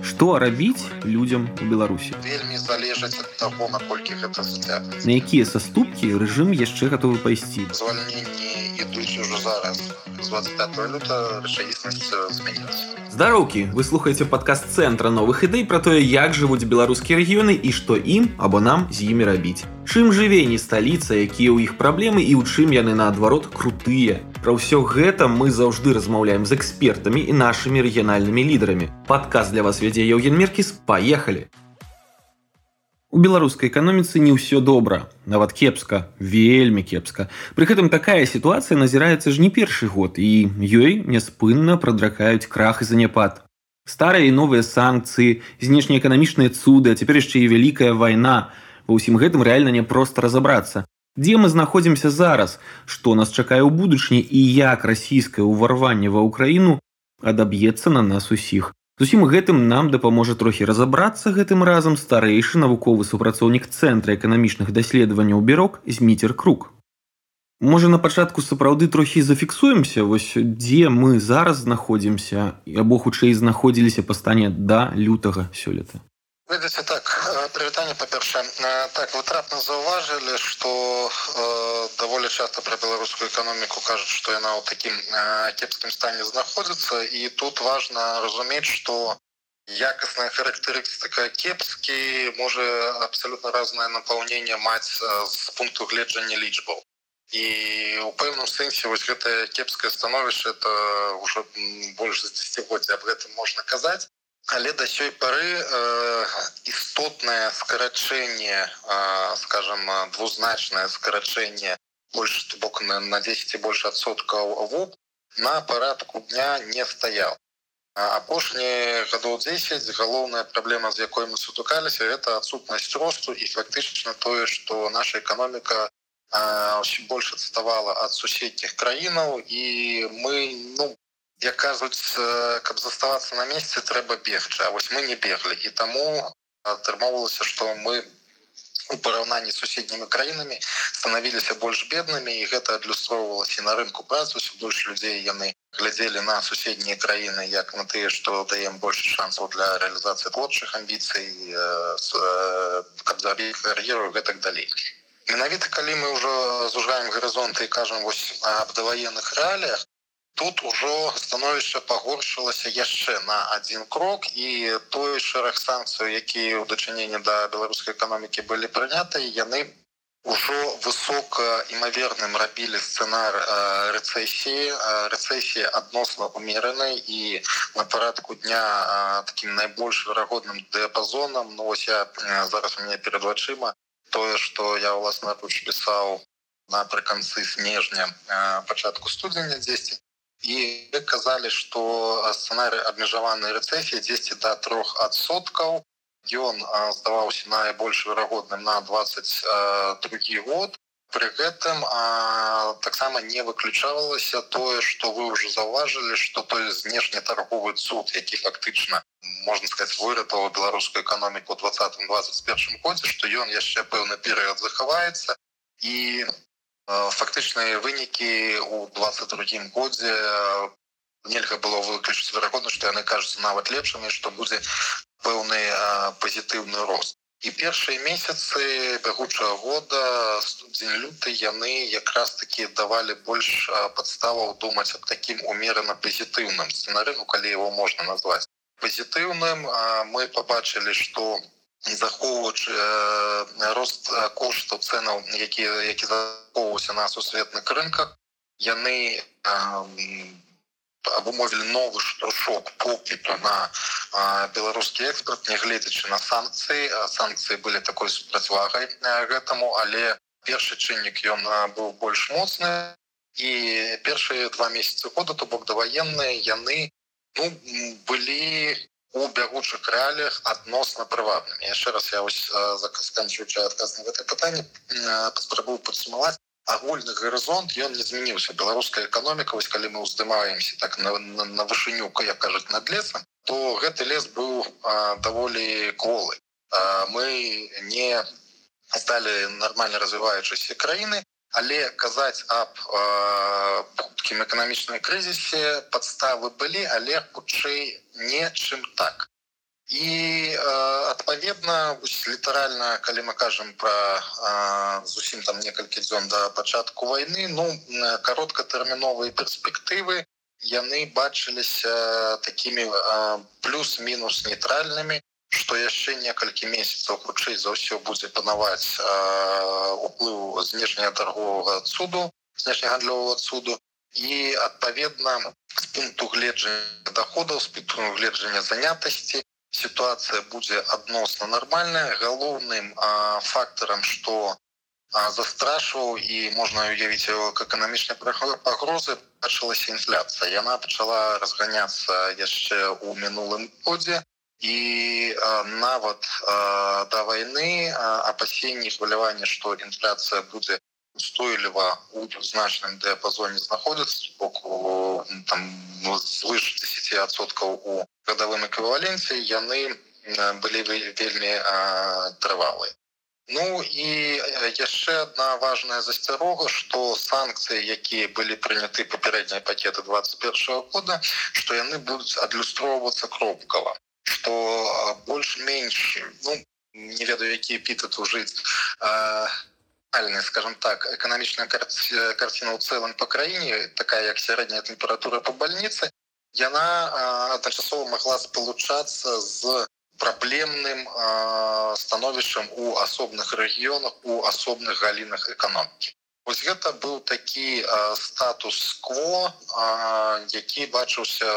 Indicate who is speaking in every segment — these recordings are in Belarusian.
Speaker 1: Што рабіць людзям у Беларусі?
Speaker 2: Вельмі залежыць ад таго, наколькі гэта зацягнецца.
Speaker 1: На якія саступкі рэжым яшчэ гатовы пайсці?
Speaker 2: Звальненні ідуць ужо зараз. З 25 люта рэчаіснасць змяніцца.
Speaker 1: Здароўкі, вы слухаеце падкаст цэнтра новых ідэй пра тое, як жывуць беларускія рэгіёны і што ім або нам з імі рабіць. Чым жыве не сталіца, якія ў іх праблемы і ў чым яны наадварот крутыя. Пра ўсё гэта мы заўжды размаўляем з экспертамі і нашымі рэгіянальнымі лідарамі. Падказ для вас вядзе Еўген Меркіс, паехалі. У беларускай эканоміцы не ўсё добра, нават кепска, вельмі кепска. Пры гэтым такая сітуацыя назіраецца ж не першы год і ёй няспынна прадракаюць крах і заняпад. Старыя і новыя санкцыі, знешнеэканамічныя цуды, а цяпер яшчэ і вялікая вайна. Ва ўсім гэтым рэальна няпроста разабрацца. Дзе мы знаходзімся зараз, што нас чакае ў будучыні і як расійскае ўварванне ва ўкраіну адаб'ецца на нас усіх. Зусім гэтым нам дапаможа трохі разабрацца гэтым разам старэйшы навуковы супрацоўнік цэнтра эканамічных даследаванняў бюрок зміцер круг. Можа на пачатку сапраўды трохі зафіксуемся вось дзе мы зараз знаходзімся або хутчэй знаходзіліся па стане да лютага сёлета.
Speaker 2: Ведаце так прывітанне па-першае так вы трапна заўважылі што э, даволі часта пра беларускую эканоміку кажуць што яна ў такім э, кепскім стане знаходзіцца і тут важна разумець што якасная характарыстыка кепскі можа абсалютна разнае напаўненне маць з пункту гледжання лічбаў і у пэўным сэнсе вось гэтае кепскае становішча это ўжо больш за дзегоддзя аб гэтым можна казаць але да сёй пары э, істотнае скарачэнне э, скажем двузначнае скарачэнне больш бок на, на 10 больш адсоткаў вуп на парадку дня не стаял апошнія гадоў 10 галоўная праблема з якой мы сутыкаліся это адсутнасць росту і фактычна тое што наша эканоміка больш адставала ад суседніх краінаў. І мы ну як кажуць каб заставацца на месцы трэба бегчы А вось мы не беглі і таму атрымоўвалася што мы у параўнанні з суседнімі краінамі станавіліся больш беднымі і гэта адлюстроўвалася на рынку працу больш людзей яны глядзелі на суседнія краіны як на тыя што даем больш шансаў для рэалізацыі творчых амбіцый каб забіць кар'еру гэтак далей менавіта калі мы ўжо зужаем гарызонты і кажам вось аб даваенных рэаліях тут ужо становішча пагоршылася яшчэ на один крок і той шэраг санкцыяў якія ў дачыненні да беларускай эканомікі былі прыняты яны ўжо высока імаверным рабілі сцэнар рэцэсіі рэцэсіі адносна умеренай і на парадку дня таким найбольш верагодным дыяпазонам но ось я зараз у меня перад вачыма тое что я ўласна руч пісаў напрыканцы снежня пачатку студзеня 10 і казалі што сцэнары абмежаванай рэцэсіі 10 до трох адсоткаў ён здаваўся найбольш верагодным на 22 год. При гэтым таксама не выключалася тое что вы уже заўважылі что той знешне торговы цуд які фактычна можна сказать выратаў беларускую эканоміку 20 21 годзе что ён яшчэ пэўны перыяд захаваецца і фактычныя вынікі у 22 годзе нельга было выключыць верагодна што яны кажуцца нават лепшымі што будзе пэўны пазітыўны рост. І першыя месяцы бягучага года студзень люты яны якраз таки давалі больш падставаў думаць аб такім умерана пазітыўным сцэнарыну калі его можна назваць пазітыўным мы побачылі что у захоўваючы э, рост коштаў цэнаў якія які захоўваўся на сусветных рынках яны э, абумовілі новы штуршок попіту на беларускі экспорт нягледзячы на санкцыі. Санкцыі былі такой супрацьвагай гэтаму але першы чыннік ён быў больш моцны. І першыя два месяцы года то бок даваенныя яны ну, былі у бягучых рэаліях адносна прыватным яшчэ раз я вось закасканчуючы адказ на гэта пытанне паспрабую падсумаваць агульны гарызонт ён не змяніўся беларуская эканоміка вось калі мы ўздымаемся так на, на, на вышыню як кажуць над лесам то гэты лес быў а, даволі колы а, мы не сталі нармальна развіваючыся краіны але казаць аб хуткім эканамічным крызісе падставы былі але хутчэй не чым так. І адпаведна літаральна калі мы кажам про зусім там некалькі дзён да пачатку войны ну кароткатэрміновыя перспектывы яны бачыліся такими плюс-мінус нейтральнымі что яшчэ некалькі месяцаў хутчэй за ўсё будзе панаваць уплыў знешняга торгового цуду знешнегандлёвого цуду і адпаведна з пункту гледжання доходаў з пункту гледжання занятасці ситуация будзе адносна нармальная галоўным фактарам что застрашваў і можна уявіць эканамічнай пагрозы пачалася інфляцыя яна пачала разганяцца яшчэ ў мінулым годзе і нават да войны апасенні хвалявання што інфляцыя будзе устойліва у значным дыяпазоне знаходзіцца боку там ну, звыш 10соткаў у гадавым эквіваленце яны былі вельмі трывалыя Ну і яшчэ одна важная засцярога что санкцыі якія былі прыняты папярэднія пакеты 21 года что яны будуць адлюстроўвацца кропкава что больш-менш ну, не ведаю які эпітет ужыць скажем так эканамічная карціна ў цэлым по краіне такая як сярэдняя тэмпература по больнице яна адначасова могла спалучацца з праблемным э, становішчам у асобных рэгіёнах у асобных галінах эканомікі Вось гэта быў такі статус-кво які бачыўся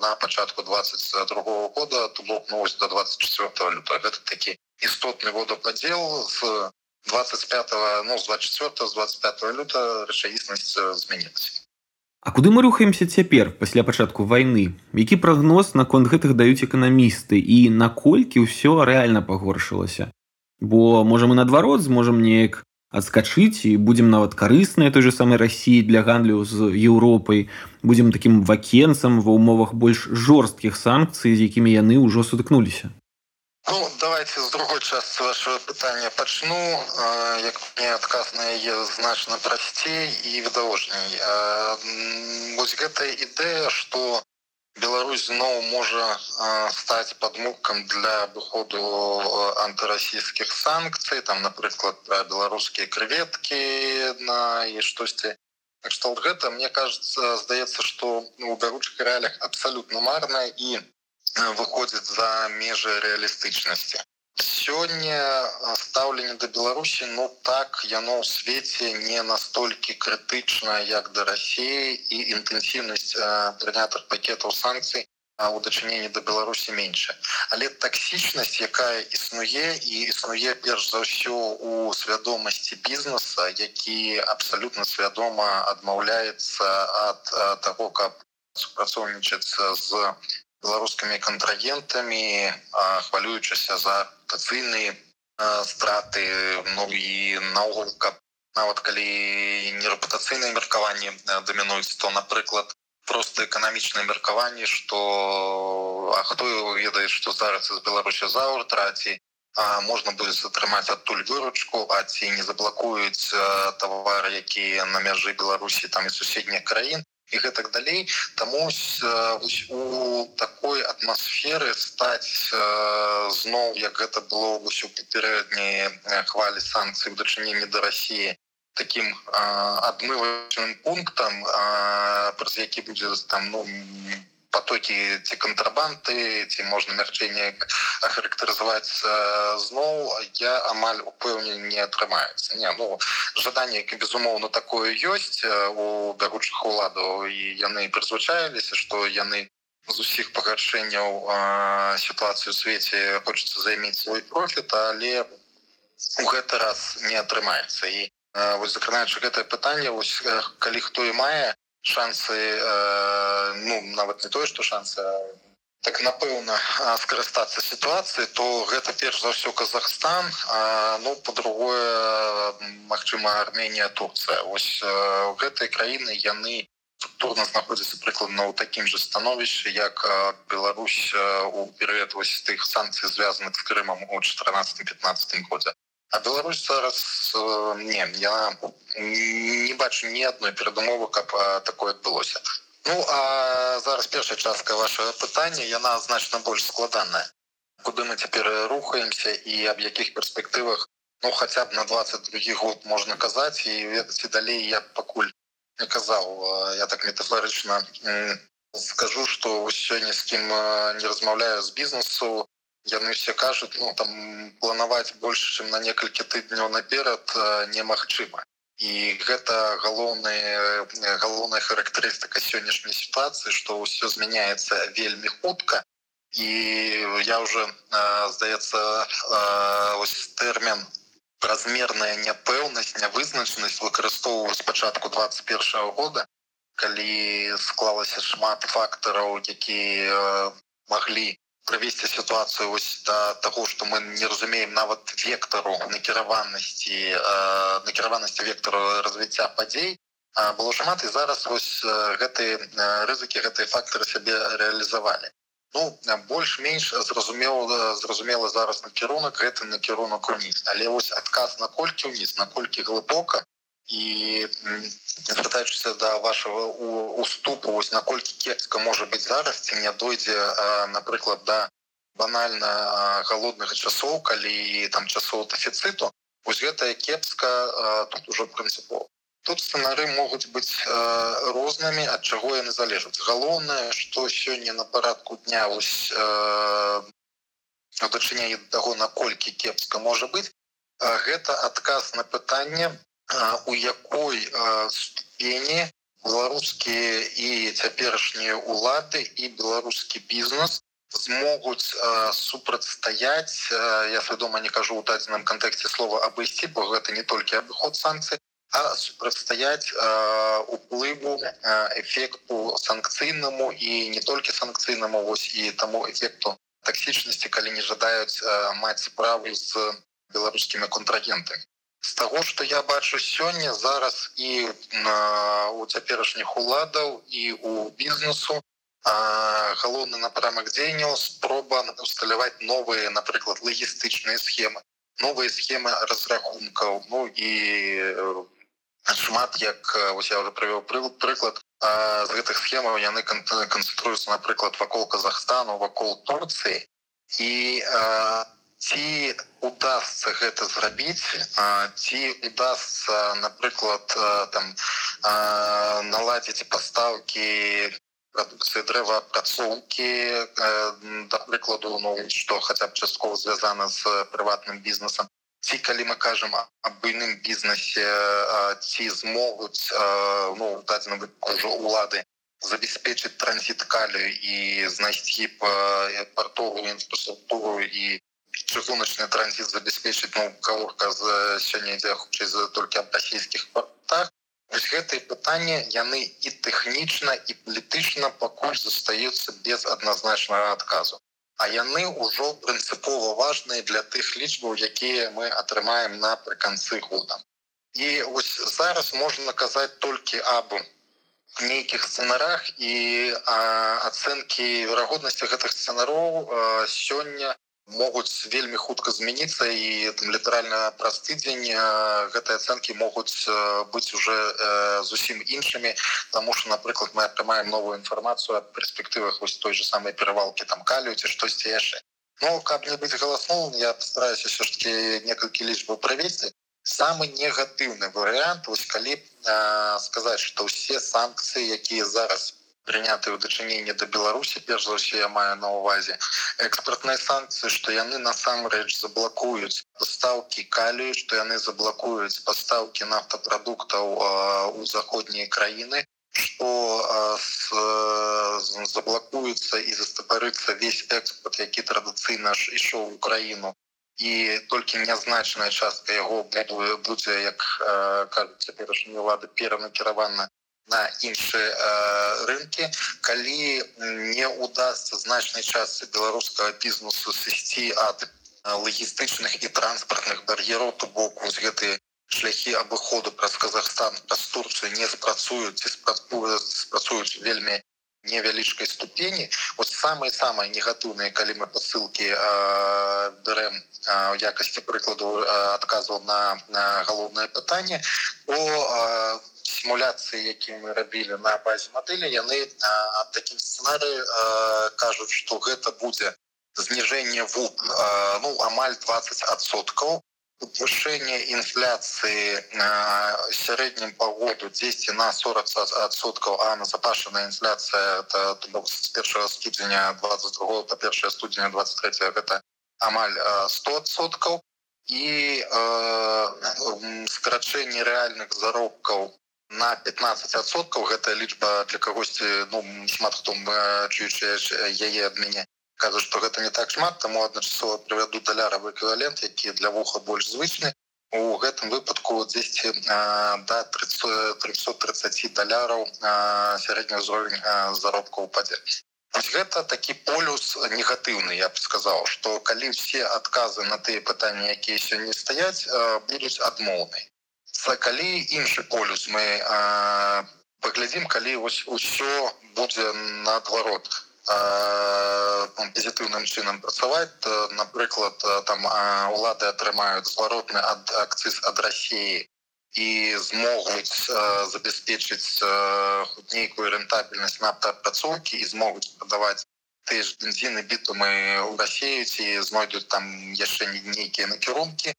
Speaker 2: на пачатку 22 -го года то бок новость до 24 лютого гэта такі істотны водопадзел з 25 ну з 24 з 25 люта рэчаіснасць змянілася.
Speaker 1: А куды мы рухаемся цяпер пасля пачатку вайны? Які прагноз наконт гэтых даюць эканамісты? І наколькі ўсё рэальна пагоршылася? Бо можа мы наадварот зможам неяк адскачыць і будзем нават карысныя той же самай рассіі для гандлю з Еўропай будзем такім вакенцам ва ўмовах больш жорсткіх санкцый з якімі яны ўжо сутыкнуліся
Speaker 2: Ну, давайте з другой части вашего питання почну. Як мне адказ на яе значна прасцей і відавочней. Вось гэтая ідэя, што Беларусь зноў можа стаць падмукам для выходу антырасійскіх санкцый, там, напрыклад, беларускія крэветкі на і штосьці. Так што гэта мне кажется, здаецца, што ну, у бяручых рэалях абсалютна марна і выходзіць за межы рэалістычнасці сёння стаўленне да беларусі ну так яно ў свеце не настолькі крытычна як да рассіі і інтэнсіўнасць прынятых пакетаў санкцый у дачыненні да беларусі менша але таксічнасць якая існуе і існуе перш за ўсё у свядомасці бізнеса які абсалютна свядома адмаўляецца ад таго каб супрацоўнічацца з беларускімі кантрагентамі хвалюючыся за тацыйныя страты ну і наогул каб нават калі нерэпутацыйныя меркаванні дамінуюць то напрыклад просто эканамічнае меркаванне что А хто ведае что зараз з беларусі заур траці можна будзе атрымаць адтуль выручку а ці не заблакуюць тавары якія на мяжы беларусі там і суседніх краін і гэтак далей таму у такой атмасферы стаць зноў як гэта было ўсё папярэднія хвалі санкцыі ў дачыненні да рассіі таким адмывачным пунктам праз які будзе там ну потокі ці кантрабанты ці можна мягчэнне ахарактарызаваць зноў я амаль упэўнен не атрымаецца не ну жаданне безумоўна такое ёсць у бягучых уладаў і яны прызвычаіліся што яны з усіх пагаршэнняў сітуацыю свеце хочацца займець свой профіт але у гэты раз не атрымаецца. І вось закранаючы гэтае пытанне вось калі хто і мае шансы э, ну нават не тое что шансы так напэўна скарыстацца сітуацыі то гэта перш за ўсё Казахстан а, ну по-другое Мачыма Арменія Турцыя. Ось э, гэтай краіны яны турна знаходзяцца прыкладна ў такім же становішчы як Беларусь у перыяд вось тых санкцый звязаных з Крымам у 14-15 годзе А Беларусь зараз э, не я не бачу ні адной перадумовы каб такое адбылося. Ну а зараз першая частка вашего пытання яна значна больш складаная. Куды мы цяпер рухаемся і аб якіх перспектывах ну хотя б на 22 год можна казаць і ведаце далей я пакуль не казаў. Я так метафорычна скажу что сёння з кім не размаўляю з бізнесу яны все кажуць ну там планаваць больше чым на некалькі тыдняў наперад немагчыма і гэта галоўная галоўная характарыстыка сённяшняй сітуацыі что ўсё змяняецца вельмі хутка. І я уже здаецца ось тэрмін размерная няпэўнасць нявызначанасць выкарыстоўваю спачатку 21 года калі склалася шмат фактараў які маглі правесці сітуацыю ось да таго што мы не разумеем нават вектару накіраванасці накіраванасці вектару развіцця падзей было шмат і зараз вось гэтыя рызыкі гэтыя фактары сябе рэалізавалі ну больш-менш зразумела зразумела зараз накірунак гэты накірунак уніз але вось адказ наколькі ўніз наколькі глыбока і звяртаючыся да вашего уступу вось наколькі кепска можа быць зараз ці не дойдзе напрыклад да банальна галодных часоў калі там часоў дэфіцыту вось гэтая кепска тут ужо прынцыпова тут сцэнары могуць быць э, рознымі ад чаго яны залежаць галоўнае што сёння на парадку дня вось э, дачыненне таго наколькі кепска можа быць гэта адказ на пытанне у якой ступені беларускія і цяперашнія улады і беларускі бізнес змогуць супрацьстаяць я свядома не кажу у дадзеным кантэксце слова абысці бо гэта не толькі абыход санкцыі а супрацьстаяць уплыву эфекту санкцыйнаму і не толькі санкцыйнаму вось і таму эфекту таксічнасці калі не жадаюць маць справу з беларускімі контрагентамі з таго што я бачу сёння зараз і у цяперашніх уладаў і у бізнесу галоўны напрамак дзеянняў спроба усталяваць новыя напрыклад лагістычныя схемы новыя схемы разрахункаў. Ну і шмат як ось я уже правёў прыклад з гэтых схемаў яны канцэнтруюцца напрыклад вакол Казахстану вакол Турцыі. І ці удастся гэта зрабіць ці удастся напрыклад там наладзіць пастаўкі прадукцыі дрэваапрацоўкі да прыкладу ну што хаця б часткова звязана з прыватным бізнесам. Ці калі мы кажам аб буйным бізнесе ці змогуць ну дадзена ўжо улады забяспечыць транзіт калю і знайсці па партовую інфраструктуру і чыгуначны транзіт забяспечыць ну каорка з сёння ідзе хутчэй за толькі аб расійскіх партах. Вось гэтые пытанні яны і тэхнічна і палітычна пакуль застаюцца без адназначнага адказу. А яны ўжо прынцыпова важныя для тых лічбаў якія мы атрымаем напрыканцы года. І ось зараз можна казаць толькі аб нейкіх сцэнарах і ацэнкі верагоднасці гэтых сцэнароў сёння могуць вельмі хутка змяніцца і там літаральна праз тыдзень гэтыя ацэнкі могуць быць уже зусім іншымі. Тому что напрыклад мы атрымаем новую інфармацыю аб перспектывах вось той же самой перавалки там калю ці штосьці яшчэ. Ну каб не быць галасновым я постараюсь все ж таки некалькі лічбаў правесці самы негатыўны варыянт вось калі сказаць что ўсе санкцыі якія зараз прыняты ў дачыненні да беларусі перш за ўсё я маю на увазе экспартныя санкцыі што яны насамрэч заблакуюць пастаўкі калію што яны заблакуюць пастаўкі нафтапрадуктаў у заходнія краіны што заблакуецца і застапарыцца весь экспорт які традыцыйна ж ішоў украіну і толькі нязначная частка яго будзе як кажуць цяперашнія ўлады перанакіравана на іншыя э, рынкі. Калі не удастся значнай частцы беларускага бізнесу сысці ад лагістычных і транспартных бар'ераў то бок вось гэтыя шляхі абыходу праз Казахстан праз Турцыю не спрацуюць ці спрацуюць вельмі невялічкай ступені. Вот самые самые негатыўныя калі мы посылки брэм в якасці прыкладу адказваў на, на галоўнае пытанне о сімуляцыі які мы рабілі на базе мадэлі яны такім сцэнары кажуць что гэта будзе зніжэнне вуп ну амаль 20соткаў повышение инфляции сярэднім по году 10 на 40соткаў а назапашаная инфляция это с 1 студзеня 22 по 1 студзеня 23 это амаль 100соткаў і э, скарачэнне рэальных заробкаў на 15соткаў гэта лічба для кагосьці ну шмат хто чуючы яе ад мяне кажа что гэта не так шмат таму адначасова прывяду даляравы эквівалент які для вуха больш звычны. У гэтым выпадку 200 до 330 даляраў сярэдні ўзровень заробка упадзе гэта такі полюс негатыўны я б сказаў что калі все адказы на тыя пытанні якія сёння стаяць будуць адмоўнай калі іншы полюс мы паглядзім калі вось усё будзе наадварот пазітыўным чынам працаваць напрыклад там улады атрымаюць зваротны ад акцыз ад Росіі і змогуць забяспечыць нейкую рэнтабельнасць нафтаапрацоўкі і змогуць падаваць ты ж бензіны бітумы ў Росею ці знойдуць там яшчэ нейкія накірункі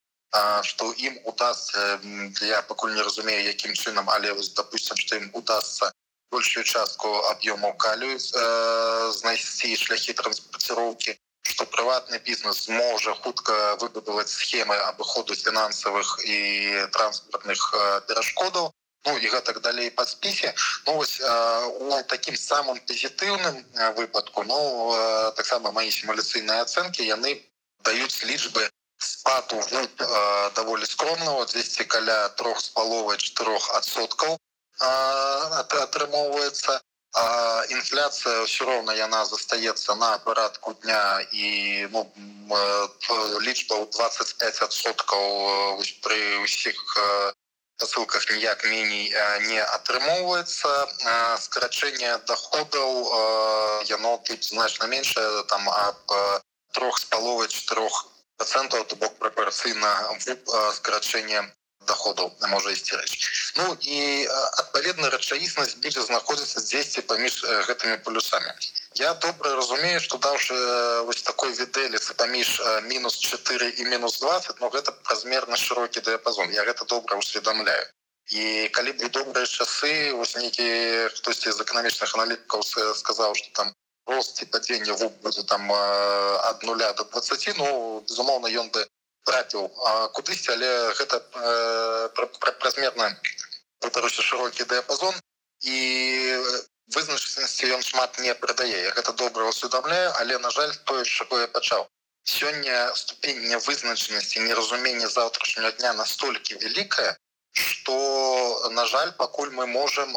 Speaker 2: што ім удастся я пакуль не разумею якім чынам але допустим што ім удастся большую частку аб'ёмаў калю э, знайсці шляхі транспарціроўкі што прыватны бізнес можа хутка выбудаваць схемы абыходу фінансавых і транспартных э, перашкодаў Ну і гэтак далей па спісе ну, вось э, у такім самым пазітыўным э, выпадку ну э, таксама мои сімуляцыйныя ацэнкі яны даюць лічбы спаду э, даволі скромного 200 каля трох з паловай чатырох адсоткаў атрымоўваецца інфляцыя ўсё роўна яна застаецца на парадку дня. І ну, лічба ў 25соткаў пры ўсіх посылках ніяк меней не атрымоўваецца скарачэнне доходаў яно тут значна меншае там об трох з паловай чатырох процентаў то бок прапорцыйна скарачэнне доходу можа ісці рэч Ну і адпаведна рэчаіснасць будзе знаходзіцца дзесьці паміж гэтымі полюсамі. Я добра разумею что даўшы вось такой відэліцы паміж мінус 4 і мінус 20 но гэта празмерна шырокі дыяпазон. Я гэта добра усведомляю і калі б добрыя часы вось нейкі хтосьці з эканамічных аналітыкаў сказаў что там рост і падзення будзе там ад нуля до 20 ну безумоўна ён бы трапіў кудысьці але гэта э, празмерна. Паўтаруся шырокі дыяпазон і вызначанасці ён шмат не прыдае. Я гэта добра усведомляю але на жаль тое чаго я пачаў. Сёння ступень нявызначанасці неразумення заўтрашняга дня настолькі вялікая что на жаль пакуль мы можем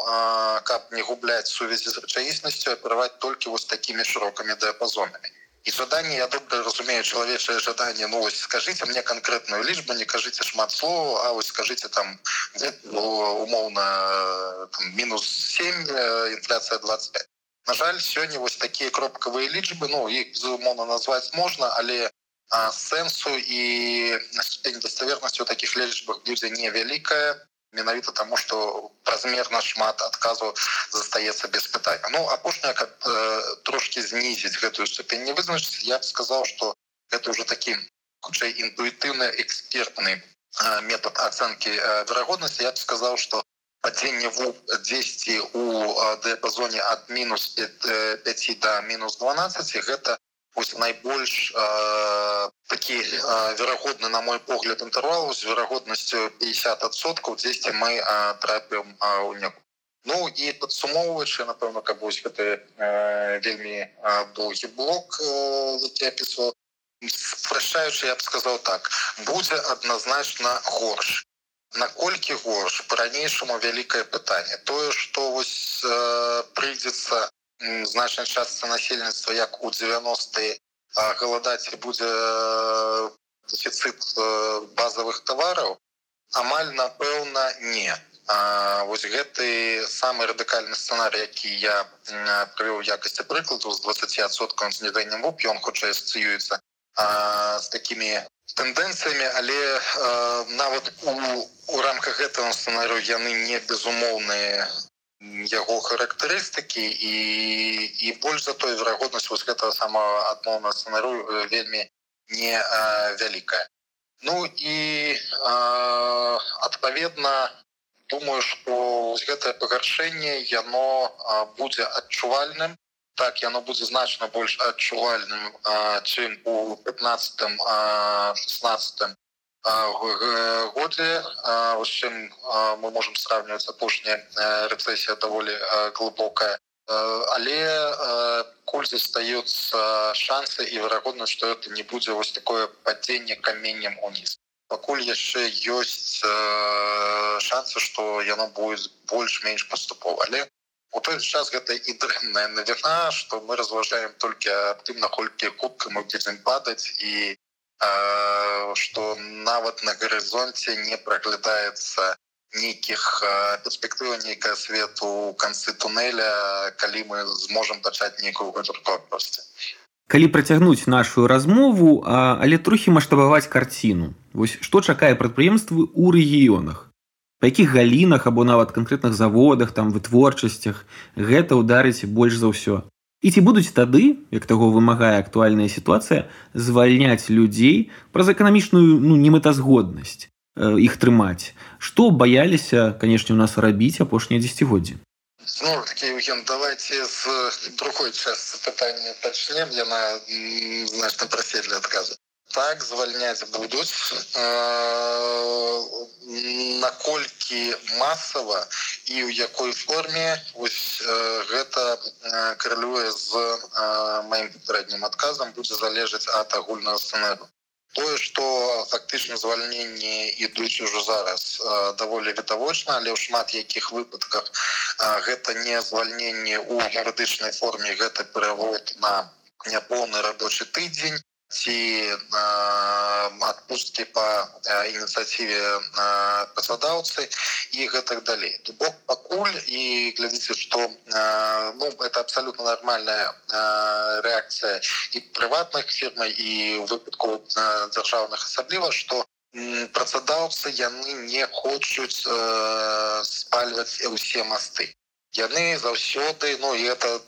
Speaker 2: каб не губляць сувязі з рэчаіснасцю апераваць толькі вось такими шырокімі дыяпазонамі і жаданне я добра разумею чалавечае жаданне ну вось скажите мне конкретную лічбу не кажыце шмат слова А вось скажите там ну, умоўна мінус 7 інфляцыя 25 на жаль сёння вось такія кропкавыя лічбы ну іх безумоўна назваць можна але сэнсу і ступень даставернасці у таких лічбах будзе невялікая менавіта тому что празмерна шмат адказу застаецца без пытання ну апошняя как э, трошки знізіць гэтую ступень не вызначыць я сказал что это уже такі хутчэй інтуітыўны экспертны э, метод ацэнкі э, верагоднасці я сказал что падзенне в 10 у э, дыапазоне ад мінус 5, 5 до мінус 12 гэта ось найбольш э, такі э, верагодны на мой погляд інтэрвалу з верагоднасцю 50соткаў дзесьці мы э, трапім э, у неку Ну і падсумоўваючы напэўна каб вось гэты э, вельмі э, доўгі блок э, опісваў спрашаючы я б сказаў так будзе адназначна горш. Наколькі горш? По-ранейшаму вялікае пытанне тое что вось э, прыйдзецца значная частка насельніцтва як у 90 галадаць будзе дефіцит базовых товараў амаль напэўна не. А, вось гэты самы радыкальны сцэнарый які я прывёў якасці прыкладу з 20соткам снеданнем вуп ён хутчэй асцыюецца з такімі тэндэнцыямі але а, нават у, у рамках гэтага сцэнарыю яны не безумоўныя яго характарыстыкі і і больш за той верагоднасць вось гэтага самого адмоўна сцэнару вельмі не вялікая ну і адпаведна думаю что гэтае пагаршэнне яно будзе адчувальным. Так яно будзе значна больш адчувальным чым у 15 16 годзе чым мы можем сравнивать апошняя рэцэсія даволі глубокая. Але куль застаюцца шансы і верагодна что это не будзе вось такое падзенне каменем уніз пакуль яшчэ ёсць шансы что яно будет больш-менш паступова але у той час гэта і дрэнная навіна что мы разважаем только аб тым наколькі хутка мы будем падаць і что нават на горизонте не проглядаецца нейкіх перспектыў нейкая свету у канцы туннеля калі мы зможам пачаць нейкую гэтуркосці
Speaker 1: калі працягнуць нашу размову але трохі маштабаваць карціну вось што чакае прадпрыемствы ў рэгіёнах? Па якіх галінах або нават канкрэтных заводах там вытворчасцях гэта ўдарыць больш за ўсё І ці будуць тады, як таго вымагае актуальная сітуацыя, звальняць людзей праз эканамічную ну, немэтазгоднасць э, іх трымаць. Што баяліся, канешне, у нас рабіць апошнія дзесяцігоддзі.
Speaker 2: Ну, такі Евген, давайте з другой части пытання пачнем яна значна прасей для адказу так звальняць будуць наколькі масава і ў якой форме вось гэта каралюе з маім папярэднім адказам будзе залежаць ад агульнага сцэнару тое што фактычна звальненні ідуць ужо зараз даволі відавочна але ў шмат якіх выпадках гэта не звальненне ў юрыдычнай форме гэта перавод на няпоўны рабочы тыдзень ці адпусткі по ініцыятыве пасадаўцы і гэтак далей бок пакуль і глядзіце што ну, это абсолютно нормальная рэакцыя і прыватных фірмай і выпадку дзяржаўных асабліва што працадаўцы яны не хочуць спальваць усе масты яны заўсёды ну і это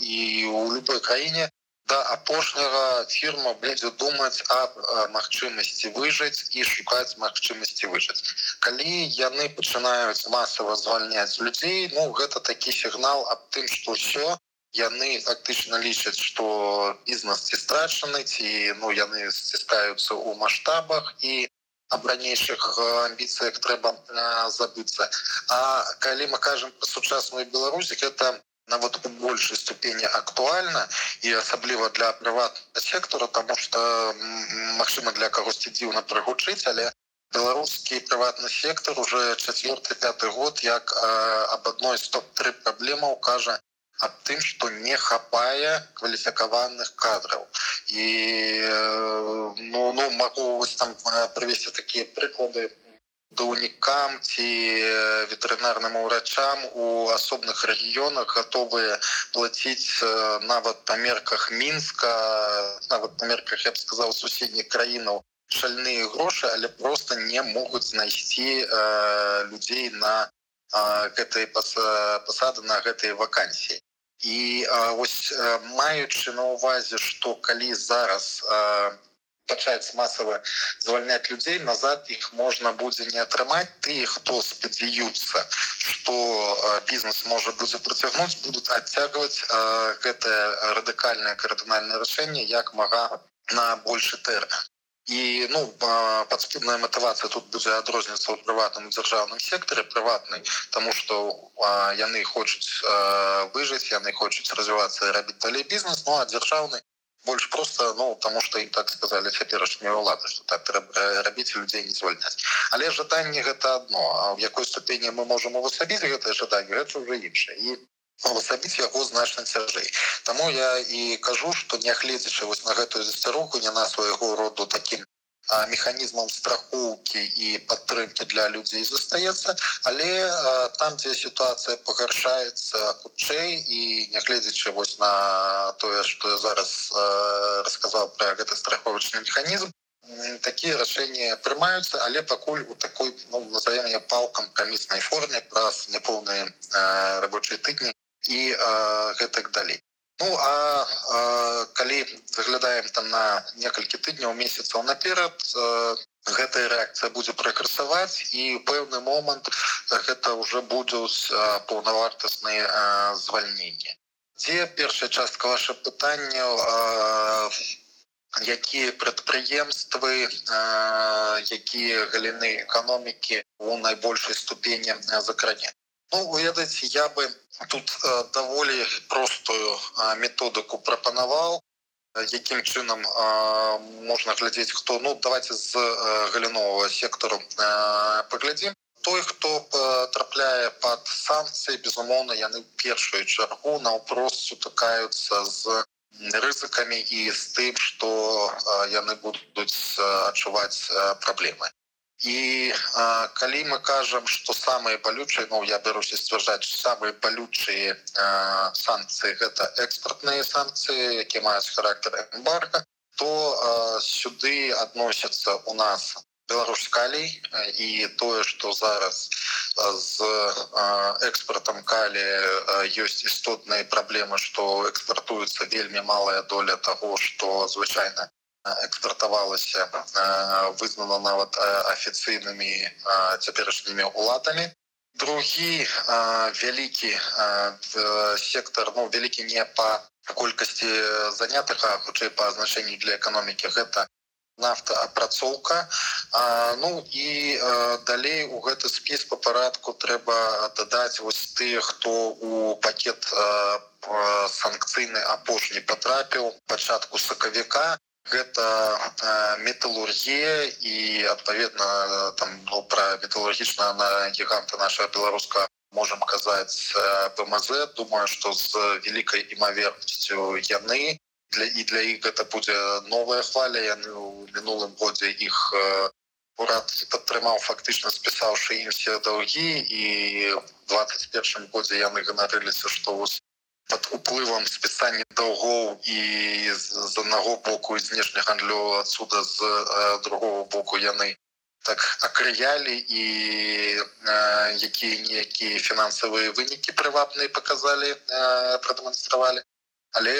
Speaker 2: і у любой краіне да апошняга фірма будзе думаць аб магчымасці выжыць і шукаць магчымасці выжыць. Калі яны пачынаюць масава звальняць людзей ну гэта такі сігнал аб тым што ўсё яны фактычна лічаць што бізнес ці страчаны ці ну яны сціскаюцца ў маштабах і ранейшых амбіцыях трэба забыцца. А калі мы кажам про сучасную Беларусь это нават у большай ступені актуальна і асабліва для прыватнага сектора тому что Мачыма для кагосьці дзіўна прыгучыць але беларускі прыватны сектор уже четверты пятый год як об адной стоп-3 праблемаў кажа аб тым что не хапае кваліфікаваных кадраў і ну ну могу там прывесці такія прыклады по даўнікам ці ветэрынарным урачам у асобных рэгіёнах гатовыя плаціць нават па мерках мінска нават па мерках я б сказаў суседніх краінаў шальныя грошы але просто не могуць знайсці э, людзей на э, гэтай пасады на гэтай вакансіі. І э, вось э, маючы на увазе што калі зараз э, пачаць масава звальняць людзей назад іх можна будзе не атрымаць ты хто спадзяюцца что бізнес можа будзе працягнуць будуць адцягваць гэтае радыкальнае кардынальнае рашэнне як мага на большы тэрмін і ну падспільная матывацыя тут будзе адрозніцца ў прыватным дзяржаўным сектары прыватнай тому что яны хочуць выжыць яны хочуць развівацца рабіць далей бізнес ну а дзяржаўны больш просто ну тому что им так сказали цяперашнія ўлады что так трэба рабіць людзей не звольняць але жаданне гэта одно а в якой ступені мы можем увасабіць гэтае жаданне гэта уже іншае і увасабіць яго значна цяжэй Таму я і кажу что нягледзячы вось на гэтую засцярогу не на свайго роду таким механізмам страхоўкі і падтрымки для людзей застаецца але там дзе сітуацыя пагаршаецца хутчэй і нягледзячы вось на тое что я зараз расказаў про гэты страховачны механізм такія рашэнні прымаюцца але пакуль у такой ну, назовем я палкам каміснай форме праз няпоўныя рабочыя тыдні і гэтак далей Ну а, а калі заглядаем там на некалькі тыдняў месяцаў наперад гэтая рэакцыя будзе пракрасаваць і пэўны момант гэта ўжо будуць паўнавартасныя звальненні дзе першая частка ваше пытанняў якія прадпрыемствы якія галіны эканомікі у найбольшай ступені закране ну ведаць я бы тут даволі простую методыку прапанаваў якім чынам можна глядзець хто ну давайте з галінового сектору паглядзім той хто трапляе под санкцыі безумоўна яны першую чаргу наўпрост сутыкаюцца з рызыкамі і з тым што яны будуць адчуваць праблемы і калі мы кажам што самыя балючыя ну я бяруся сцвярджаць самыя балючыя санкцыі гэта экспартныя санкцыі якія маюць характар эмбарга то сюды адносяцца у нас беларускалей і тое што зараз з экспортам калі ёсць істотныя праблемы што экспартуецца вельмі малая доля того што звычайна экспартавалася вызнана нават афіцыйнымі цяперашнімі уладамі другі вялікі сектор ну вялікі не па колькасці занятых а хутчэй па азначэнні для эканомікі гэта нафтаапрацоўка ну і далей у гэты спіс по парадку трэба дадаць вось ты хто у пакет санкцыйны апошні потрапіў пачатку сакавіка гэта металургія і адпаведна там ну, пра металургічна на гіганта наша беларуска можем казаць бмз. Думаю что з вялікай імавернасцю яны. Для і для іх гэта будзе новая хваля яны ў мінулым годзе іх урад падтрымаў фактычна спісаўшы ім все даўгі і 21 годзе яны ганарыліся што под уплывам спісання даўгоў і з аднаго боку знешне гандлю адсюда з другого боку яны так акрыялі і якія ніякія фінансавыя вынікі прывабныя показалі прадэманстравалі але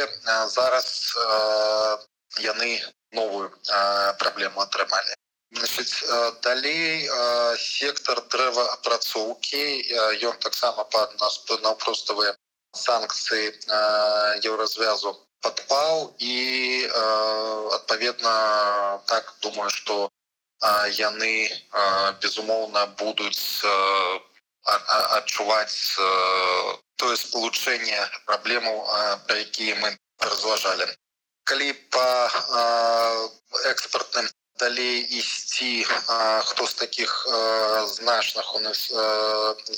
Speaker 2: зараз яны новую праблему атрымалі. Далей сектор дрэваапрацоўкі ён таксама пад нас наўпроставыя санкцыі еўразвязу падпаў і адпаведна так думаю что яны безумоўна будуць адчуваць тое спалучэнне праблемаў пра якія мы разважалі калі по экспортным далей ісці хто з таких значных у нас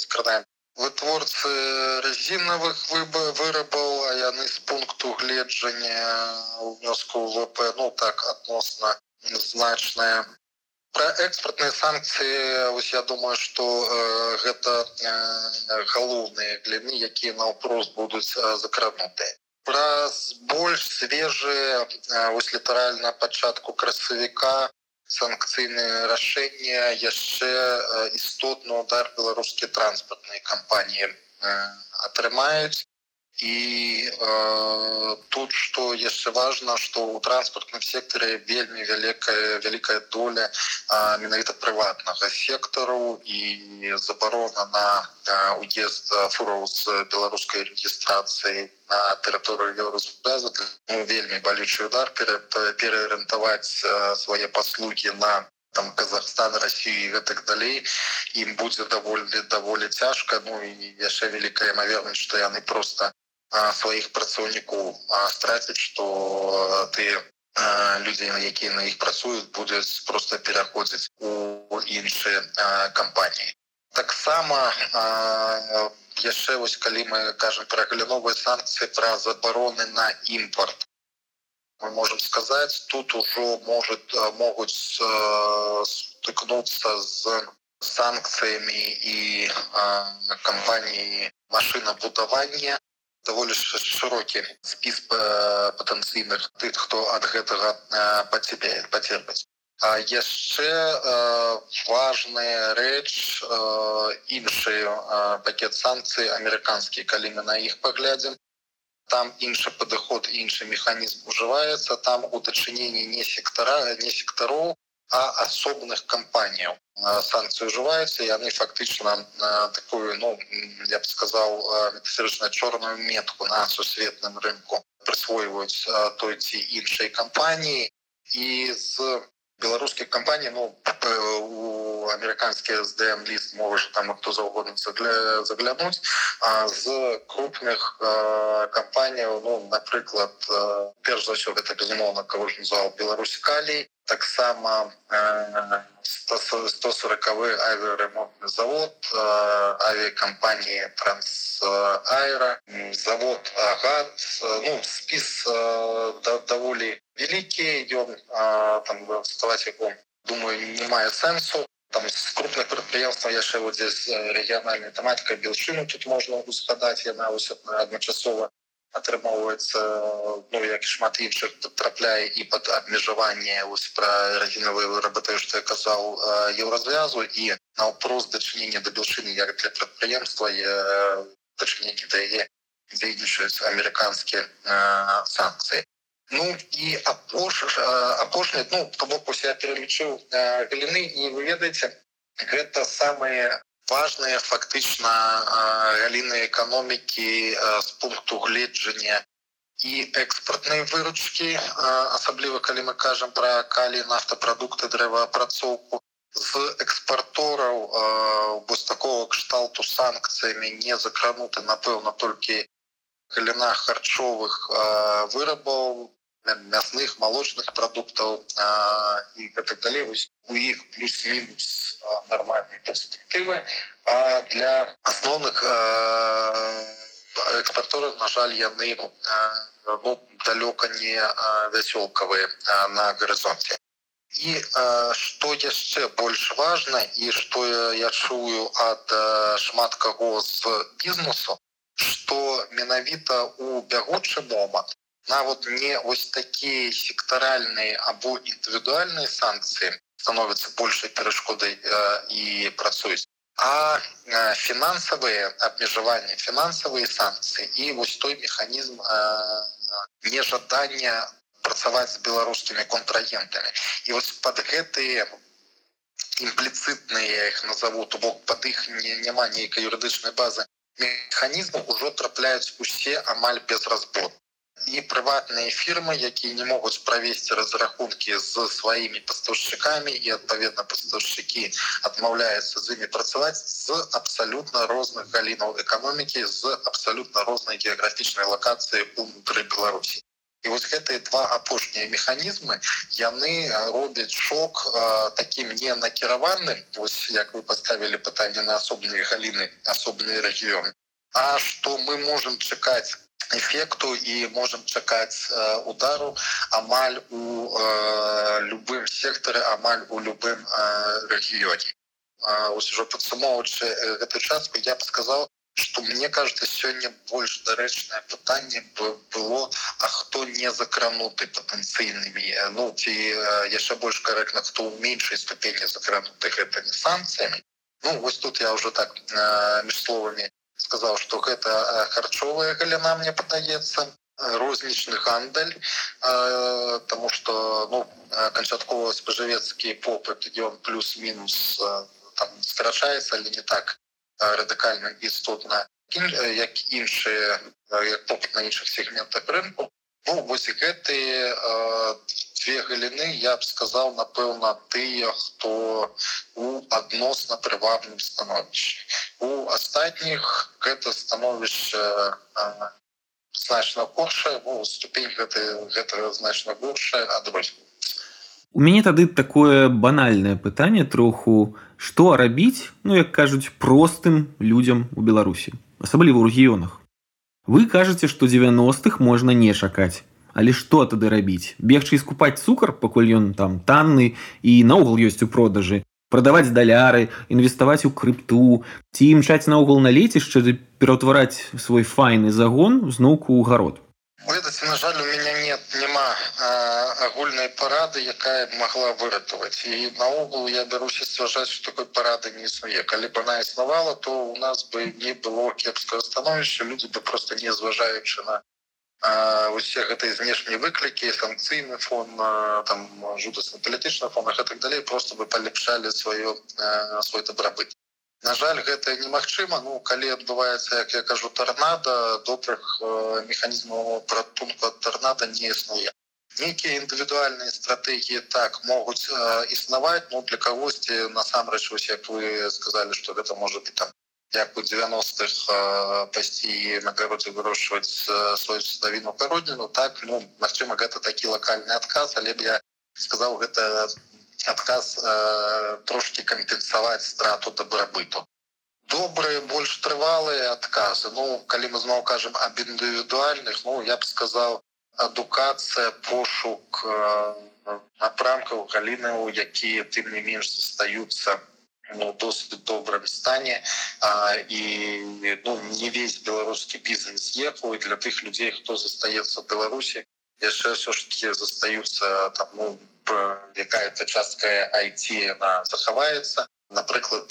Speaker 2: скрадаем вытворцы резиновых выбо вырабаў а яны з пункту гледжання ўнёску вп ну так адносна значная про экспортныя санкцыі ось я думаю что э, гэта э, галоўныя гляны якія наўпрост будуць э, закранутыя. Праз больш свежыя э, ось літаральна пачатку красавіка санкцыйныя рашэння яшчэ э, істотны удар беларускія транспартныя кампаніі э, атрымаюць і э, тут что яшчэ важно что у транспортным секторе вельмі вялікая вялікая доля менавіта прыватнага сектору. І забарона на уезд фуров з беларускай регистрацыі на тэрыторыю еўразвяза ну, вельмі балючы удар пераарыентаваць свае паслуги на там Казахстан России гэтак далей ім будзе даволі даволі цяжка ну і яшчэ вялікая імавернасць что яны просто сваіх працаўнікоў страціць што ты людзі якія на іх працуюць будуць просто пераходзіць у іншыя кампаніі таксама яшчэ вось калі мы кажам пра галіновыя санкцыі пра забароны на імпорт. Мы можем сказаць тут ужо может могуць стыкнуцца з санкцыямі і кампаніі машинабудавання даволі шырокі спіс патэнцыйных тых хто ад гэтага пацябе пацерпаць А яшчэ э, важная рэч э, іншы э, пакет санкцый амерыканскі калі мы на іх паглядзім там іншы падыход іншы механізм ужываецца там у дачыненні не сектара не сектароў а асобных кампаніяў санкцыі ўжываюцца яны фактычна такую ну я б сказаў метафорычна чорную метку на сусветным рынку прысвойваюць той ці іншай кампаніі і з беларускіх кампаній ну у амерыканскі сдм ліст можа там хто заўгодна для заглянуць а з крупных кампаніяў ну напрыклад перш за ўсё гэта безумоўна кого ж назвал беларусі калій таксама 140 авіаремонтны завод авіакампаніі трансаэра завод агат ну спіс даволі вялікі ён там ставаць яго думаю не мае сэнсу там з крупных прадпрыемства яшчэ вот здесь рэгіянальная тэматыка белчыну тут можна узгадаць яна адначасова атрымоўваецца ну як шмат іншых трапляе і под абмежаванне вось пра радзінавыя вырабаты што я казаў еўразвязу і наўпрост дачынення да белчыны як для прадпрыемства дачыненні да яе дзейнічаюць амерыканскія санкцыі Ну і апош апошні ну то бок я пералічыў галіны і вы ведаеце гэта самыя важныя фактычна галіны эканомікі з пункту гледжання і экспартнай выручкі асабліва калі мы кажам пра калі нафтапрадукты дрэваапрацоўку з экспартораў вось такого кшталту санкцыямі не закрануты напэўна толькі галіна харчовых вырабаў мясных молочных продуктаў і так далей вось у іх плюс-мінус нормальные перспектывы а для асноўных экспорторов на жаль яны ну, далёка не вясёлкавыя на горызонте і что яшчэ больш важно і что я чую ад шмат каго з бізнесу что менавіта у бягучы момант нават не ось такія сектаральныя або індывідуальныя санкцыі становяцца большай перашкодай э, і працуюць а э, фінансавыя абмежаванні фінансавыя санкцыі і вось той механізм э, нежадання працаваць з беларускімі контрагентамі і вось под гэтые імпліцытныя іх назову то бок под іх не няма нейкай юрыдычнай базы механізму ўжо трапляюць усе амаль без разбору і прыватныя фірмы якія не могуць правесці разрахункі з сваімі пастаўшчыкамі і адпаведна пастаўшчыкі адмаўляюцца з імі працаваць з абсалютна розных галінаў эканомікі з абсалютна рознай геаграфічнай лакацыі унутры беларусі. І вось гэтыя два апошнія механізмы яны робяць шок таким не накіраваным вось як вы поставілі пытанне на асобныя галіны асобныя рэгіёны. А што мы можемм чакаць эффекту і можем чакаць э, удару амаль у э, любым сектары амаль у любым э, рэгіёне ўжо падсумоўваючы гэты частку я б сказал что мне кажется сёння больш дарэчнае пытанне было а хто не закрануты патэнцыйнымі ну ці яшчэ больш карэктна хто ў меншай ступені закрануты гэтымі санкцыямі ну вось тут я уже так між словамі сказаў что гэта харчовая галіна мне падаецца рознічны гандаль тому что ну канчаткова спажывецкі попыт ён плюс-мінус там скарачаецца але не так радыкальна істотна як іншыя попыт на іншых сегментах рынку ну, вось гэты две галіны я б сказал напэўна тыя хто у адносна прывабным становішча у астатніх гэта становішча значна горшая ну, ступень гэты гэта значна горшая адрозніваецца
Speaker 1: у мяне тады такое банальнае пытанне троху. Што рабіць ну як кажуць простым людзям у беларусі асабліва ў рэгіёнах вы кажаце што 90-х можна не чакаць але што тады рабіць? Бегчы і скупаць цукар пакуль ён там танны і наогул ёсць у продажы. Прадаваць даляры інвеставаць у крыпту. Ці імчаць наогул на лецішча пераўтвараць свой файны загон зноўку ў гарод
Speaker 2: ведаце на жаль у меня нет няма агульнай парады якая могла выратаваць і наогул я бяруся сцвярджаць что такой парады не існуе калі б она існавала то у нас бы не было кепскага становішча люди бы просто не зважаючы на усе гэтай знешнія выклікі санкцыйны фон там жудасна палітычна фонах и так далей просто бы палепшалі сваё свой добрабыт На жаль гэта немагчыма. Ну калі адбываецца як я кажу торнада добрых механізмаў пратунку ад торнада не існуе. Нейкія індывідуальныя стратэгіі так могуць існаваць ну для кагосьці насамрэч вось як вы сказали что гэта может быть там як у 90-х пасці нагародзе вырошчваць сваю садавіну пародніну так ну магчыма гэта такі лакальны адказ але б я сказаў гэта адказ э, трошки кампенсаваць страту добрабыту добрые больш трывалыя адказы ну калі мы зноў кажам об індывідуальных ну я б сказал адукацыя пошук э, напрамкаў галінаў якія тым не менш застаюцца ну, досыць добрым стане. А, і ну, не весь беларускі бізнес ехаў і для тых людзей хто застаецца беларусі яшчэ все ж таки застаюцца там ну, якая-то частка IT она захаваецца. Напрыклад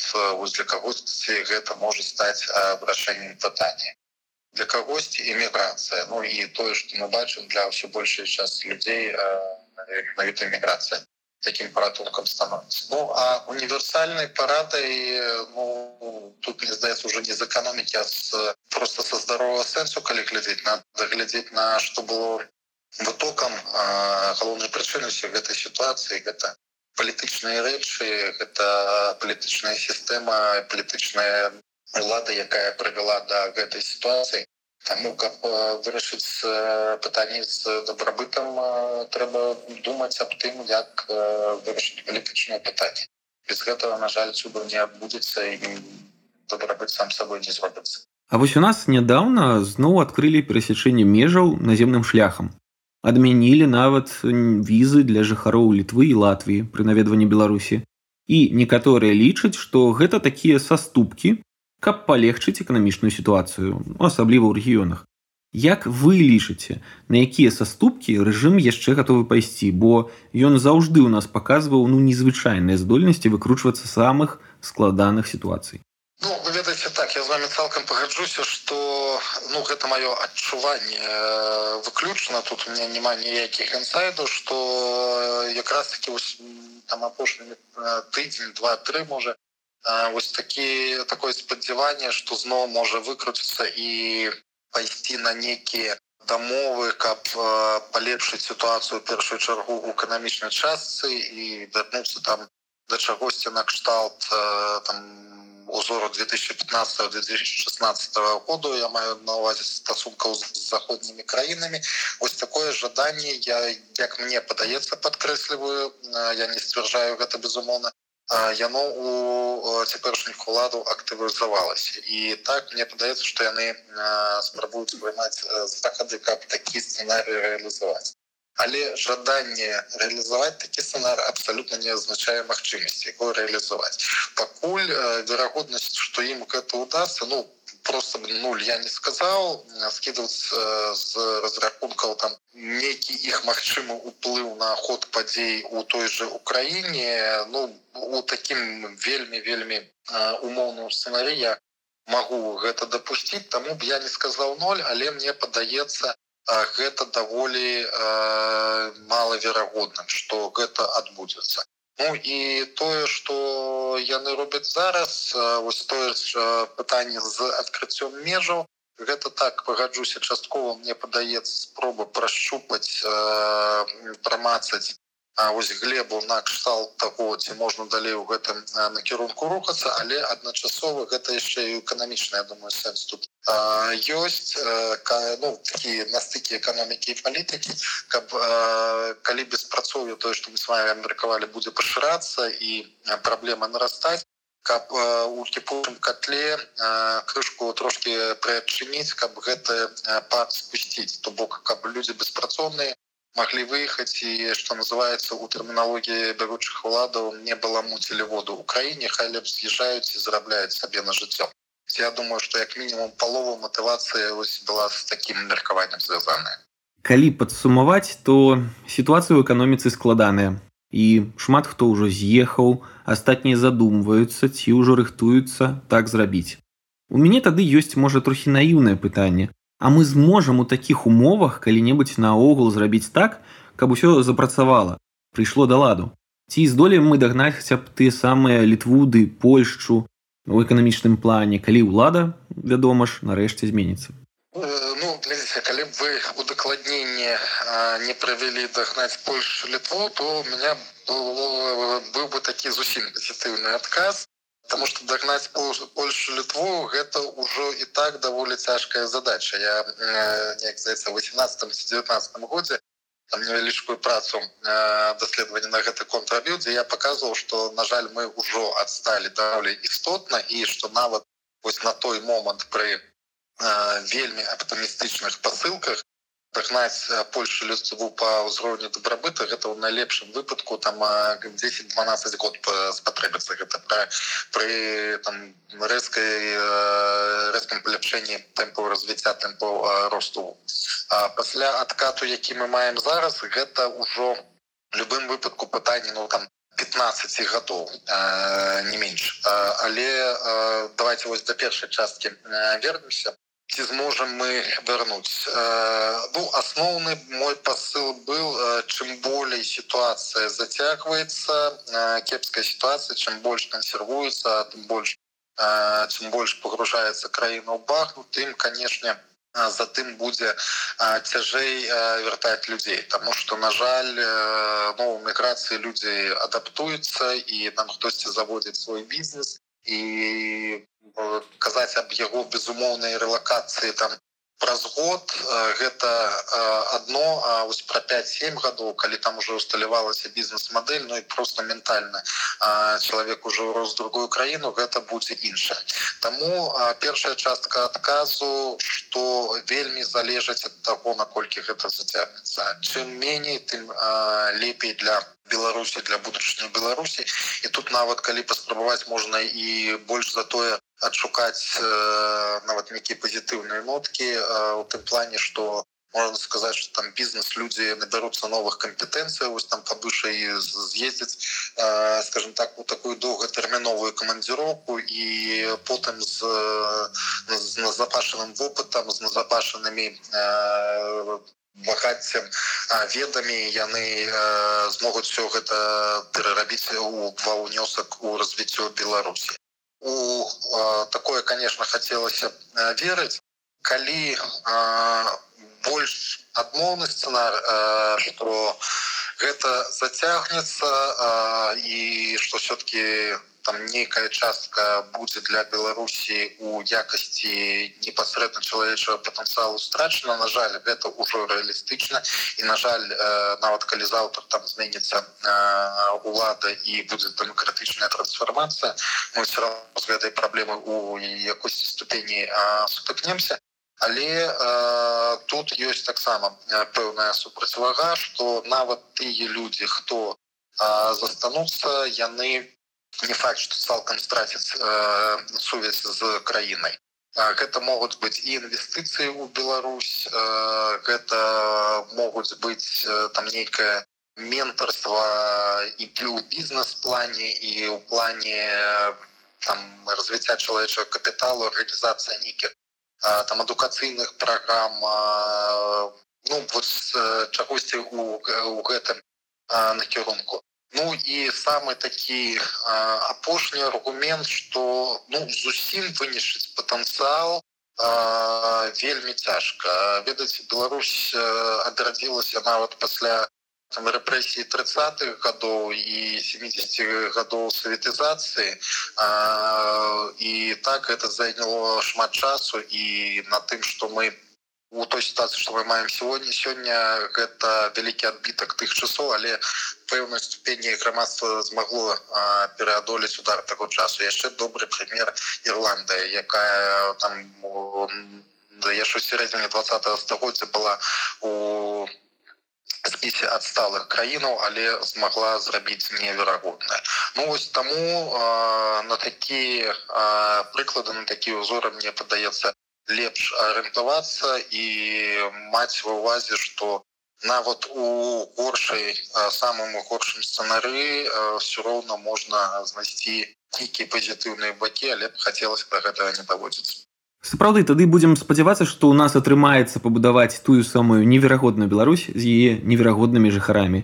Speaker 2: для кагосьці гэта можа стаць вырашэннем пытання. Для кагосьці эміграцыя Ну і тое что мы бачым для ўсё большай части людзей навіта эміграцыя таким паратункам становится Ну а универсальной парадой ну, тут мне здаецца уже не з эканомікі а с, просто со здорового сэнсу калі глядзець надо глядзець на что было вытокам галоўнай прычыны ўсё гэтай сітуацыі гэта палітычныя рэчы гэта палітычная сістэма палітычная лада якая прывяла да гэтай сітуацыі Таму каб вырашыць пытанне з добрабытам трэба думаць аб тым як вырашыць палітычнае пытанне без гэтага на жаль цуба не адбудзецца і добрабыць сам сабой не зробіцца
Speaker 1: А вось у нас нядаўна зноў адкрылі перасячэнне межаў наземным шляхам адмянілі нават візы для жыхароў літвы і латвіі пры наведванні беларусі і некаторыя лічаць што гэта такія саступкі каб палегчыць эканамічную сітуацыю асабліва ў рэгіёнах як вы лічыце на якія саступкі рэжым яшчэ гатовы пайсці бо ён заўжды ў нас паказваў ну незвычайныя здольнасці выкручвацца самых складаных сітуацый
Speaker 2: Ну, вы ведаеце так я з вами цалкам пагаджуся что ну гэта маё адчуванне э, выключна. Тут у меня няма ніякіх інсайдаў что якраз таки там апошнімі э, тыдзень два-тры можа вось такі такое спадзяванне что зноў можа выкруціцца і пайсці на некіе дамовы каб э, палепшыць сітуацыю першую чаргу ў эканамічнай частцы і вярнуцца там да чагосьці накшталт там узору 2015-2016 году я маю на увазе стасункаў з заходнімі краінамі ось такое жаданне я як мне падаецца падкрэсліваю я не сцвярджаю гэта безумоўна яно у цяперашніх уладаў актывізавалася і так мне падаецца што яны спрабуюць прымаць захады каб такі сцэнарый рэалізаваць але жаданне реалізаваць такі сцэнар абсолютно не азначае магчымасці его реалізаваць пакуль верагоднасць что ім гэта удастся ну просто нуль я не сказал скидываться з разрахункаў там нейкі іх магчымы уплыў на ход падзей у той же Украіне. Ну у таким вельмі вельмі умоўным сцэнарыя могу гэта допусціць тому б я не сказал ноль але мне падаецца гэта даволі э, малаверагодным что гэта адбудзецца. Ну і тое что яны робяць зараз вось тое пытанне з адкрыццём межаў гэта так пагаджуся часткова мне падаецца спроба прашчупаць э, прамацаць А вось глебу накшталт таго ці можна далей у гэтым накірунку рухацца але адначасова гэта яшчэ і эканамічная думаю сэнс тут ёсць ну, такія на стыкі эканомікі і палітыкі каб калі беспрацоўю тое што мы с вами меркавалі будзе пашырацца і праблема нарастаць каб у кіпутым котле крышку трошки прыадчыніць каб гэты пад спусціць. То бок каб людзі беспрацоўныя могли выехать и что называется у терминологии бягучых уладаў не было муцілі воду Украине хай съезжают и зарабляют себе на жыццё я думаю что як мінімум палову мотывация была с таким меркаваннем звязаная
Speaker 1: калі падсумаваць то сітуацыя ў эканоміцы складаная. І шмат хто ўжо з'ехаў астатнія задумваюцца ці ўжо рыхтуюцца так зрабіць у мяне тады ёсць можа трохі наіўнае пытанне. А мы зможам у такіх умовах калі-небудзь наогул зрабіць так каб усё запрацавала прыйшло да ладу? Ці здолеем мы дагнаць хаця б тыя самыя літвуды польшчу у эканамічным плане. Калі ўлада вядома ж нарэшце зменіцца.
Speaker 2: Ну глядзіце калі б вы удакладненне не правялі дагнаць польшу літву то у меня быў бы такі зусім пазітыўны адказ потому что дагнаць польшу літву гэта ўжо і так даволі цяжкая задача. Я неяк здаецца 18 19 годзе там невялічкую працу даследавання на гэты контрабіў дзе я показываў что на жаль мы ўжо адсталі даволі істотна і что нават вось на той момант пры вельмі аптымістычных посылках дагнаць польшу людству по ўзроўню добрабыта гэта ў найлепшым выпадку там 10-12 год спатрэбіцца гэта пра, пры там рэзкай рэзкам паляпшэнні тэмпу развіцця тэмпу росту. А пасля адкату які мы маем зараз гэта ўжо любым выпадку пытанне ну там 15 гадоў не менш але давайте вось до першай часткі вернемся ці зможам мы вярнуць ну асноўны мой посыл был чым болей сітуацыя зацягваецца кепская сітуацыя чым больш кансервуецца тым больш чым больш погружаецца краіна ў бах тым канешне затым будзе цяжэй вяртаць людзей тому что на жаль ну міграцыі людзі адаптуюцца і нам хтосьці заводзіць свой бізнес і казаць аб яго безумоўнай рэлакацыі там праз год гэта одно вось про 5-7 гадоў калі там уже усталявалася бізнес-мадэль Ну і просто ментальна чалавек уже рос другую краіну гэта будзе інша. Таму першая частка адказу что вельмі залежаць ад таго наколькі гэта зацягнецца. Чым меней тым лепей для беларусі для будучыні беларусі. І тут нават калі паспрабаваць можна і больш за тое адшукаць э, нават нейкія пазітыўныя ноткі э, у тым плане что можно сказать что там бізнес люди набяруцца новых кампетэнцый вось там павышай з'ездзіць э, скажем так у такую доўгатэрміновую камандзіроўку і потым з, з назапашаным вопытам з назапашанымі э, багаццем ведамі яны змогуць все гэта перарабіць у два ўнёсак у развіццё беларусі. У такое конечно хотелось верыць. Калі больш адмоўны сценар что гэта зацягнецца э, і что все-таки там нейкая частка будзе для беларусі у якасці непасрэдна чалавечага потенциалу страчана на жаль гэта ўжо рэалістычна і на жаль э, нават калі заўтра там зменіцца э, улада і будзе дэмакратычная трансфармацыя мы все равно з гэтай праблемы у якосці ступені сутыкнемся але э, тут ёсць таксама пэўная супрацьвага что нават тыя людзі хто застануцца яны не факт что цалкам страціць э, сувязь з краінай гэта могуць быць і інвестыцыі ў Беларусь э, гэта могуць быць э, там нейкае ментарства і у бізнес-плане і ў плане развіцця чалавечага капіталу арганізацыя нейкіх там адукацыйных праграм ну вот чагосьці у, у гэтым накірунку Ну і самы такі апошні аргумент что ну зусім вынішыць потенциал вельмі цяжка ведаць Беларусь адрадзілася нават пасля там рэпрэсіі 30-х гадоў і 70 гадоў саветызацыі і так это заняло шмат часу і на тым что мы у той ситуации что мы маем сегодня. Сёння гэта вялікі адбітак тых часоў але пэўнай ступені грамадства змагло пераадолець удар таго часу. Яшчэ добры пример Ірланда якая там яшчэ сярэдзіне 20 стагоддзя была у адсталых краінаў але змагла зрабіць неверагодна Ну вось таму на такія прыклады на такія ўзоры мне падаецца лепш арыентавацца і маць ва ўвазе што нават у горшай самым горшым сцэнары все роўна можна знайсці нейкія пазітыўныя бакі але б хацелось да гэтага не даводзіцца.
Speaker 1: Сапраўды тады будзем спадзявацца што ў нас атрымаецца пабудаваць тую самую неверагодную Беларусь з яе неверагоднымі жыхарамі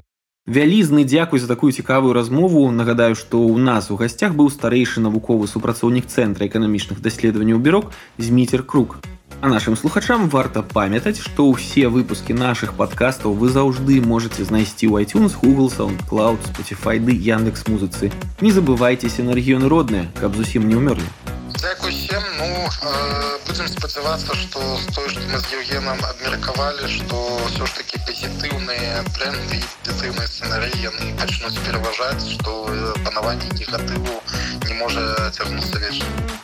Speaker 1: вялізны дзякуй за такую цікавую размову. Нагадаю што ў нас у гасцях быў старэйшы навуковы супрацоўнік цэнтра эканамічных даследаванняў бюрок зміцер круг а нашим слухачам варта памятаць што ўсе выпускі наших падкастаў вы заўжды можете знайсці ў iTunes google soundcloud spotify ды яндекс музыцы не забывайтеся на рэгіёны родныя каб зусім не ўмёрлі.
Speaker 2: Дзякуй всем ну э, будем спадзявацца что той что мы з евгеном абмеркавалі что все ж таки пазітыўныя тренды пазітыўныя сцэнарыі яны пачнуць пераважаць что панаванне негатыву не можа цягнуцца вечна